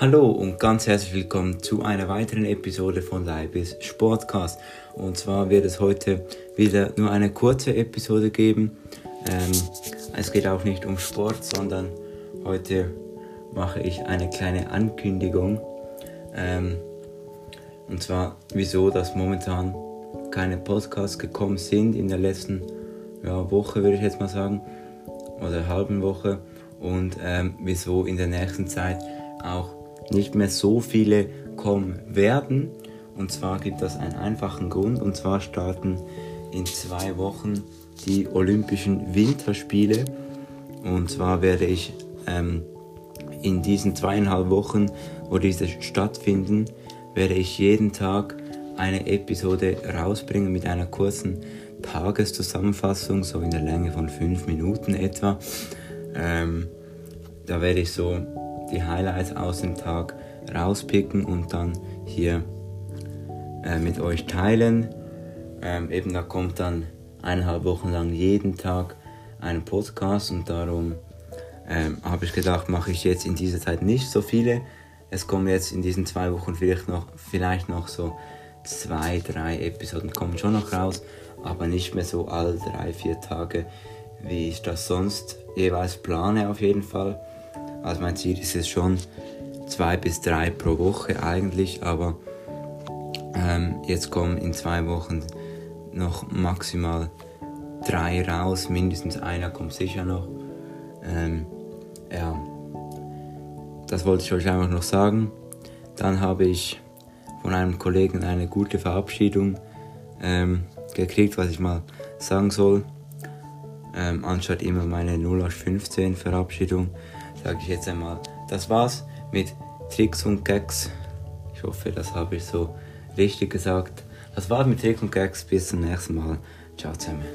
Hallo und ganz herzlich willkommen zu einer weiteren Episode von Leibis Sportcast. Und zwar wird es heute wieder nur eine kurze Episode geben. Ähm, es geht auch nicht um Sport, sondern heute mache ich eine kleine Ankündigung. Ähm, und zwar, wieso dass momentan keine Podcasts gekommen sind in der letzten ja, Woche, würde ich jetzt mal sagen, oder halben Woche. Und ähm, wieso in der nächsten Zeit auch nicht mehr so viele kommen werden. Und zwar gibt das einen einfachen Grund. Und zwar starten in zwei Wochen die Olympischen Winterspiele. Und zwar werde ich ähm, in diesen zweieinhalb Wochen, wo diese stattfinden, werde ich jeden Tag eine Episode rausbringen mit einer kurzen Tageszusammenfassung, so in der Länge von fünf Minuten etwa. Ähm, da werde ich so die Highlights aus dem Tag rauspicken und dann hier äh, mit euch teilen. Ähm, eben da kommt dann eineinhalb Wochen lang jeden Tag ein Podcast und darum ähm, habe ich gedacht, mache ich jetzt in dieser Zeit nicht so viele. Es kommen jetzt in diesen zwei Wochen vielleicht noch, vielleicht noch so zwei, drei Episoden kommen schon noch raus, aber nicht mehr so alle drei, vier Tage, wie ich das sonst jeweils plane auf jeden Fall. Also mein Ziel ist es schon zwei bis drei pro Woche eigentlich, aber ähm, jetzt kommen in zwei Wochen noch maximal drei raus, mindestens einer kommt sicher noch. Ähm, ja, das wollte ich euch einfach noch sagen. Dann habe ich von einem Kollegen eine gute Verabschiedung ähm, gekriegt, was ich mal sagen soll. Ähm, anstatt immer meine 0815 Verabschiedung sage ich jetzt einmal, das war's mit Tricks und Gags. Ich hoffe, das habe ich so richtig gesagt. Das war's mit Tricks und Gags. Bis zum nächsten Mal. Ciao zusammen.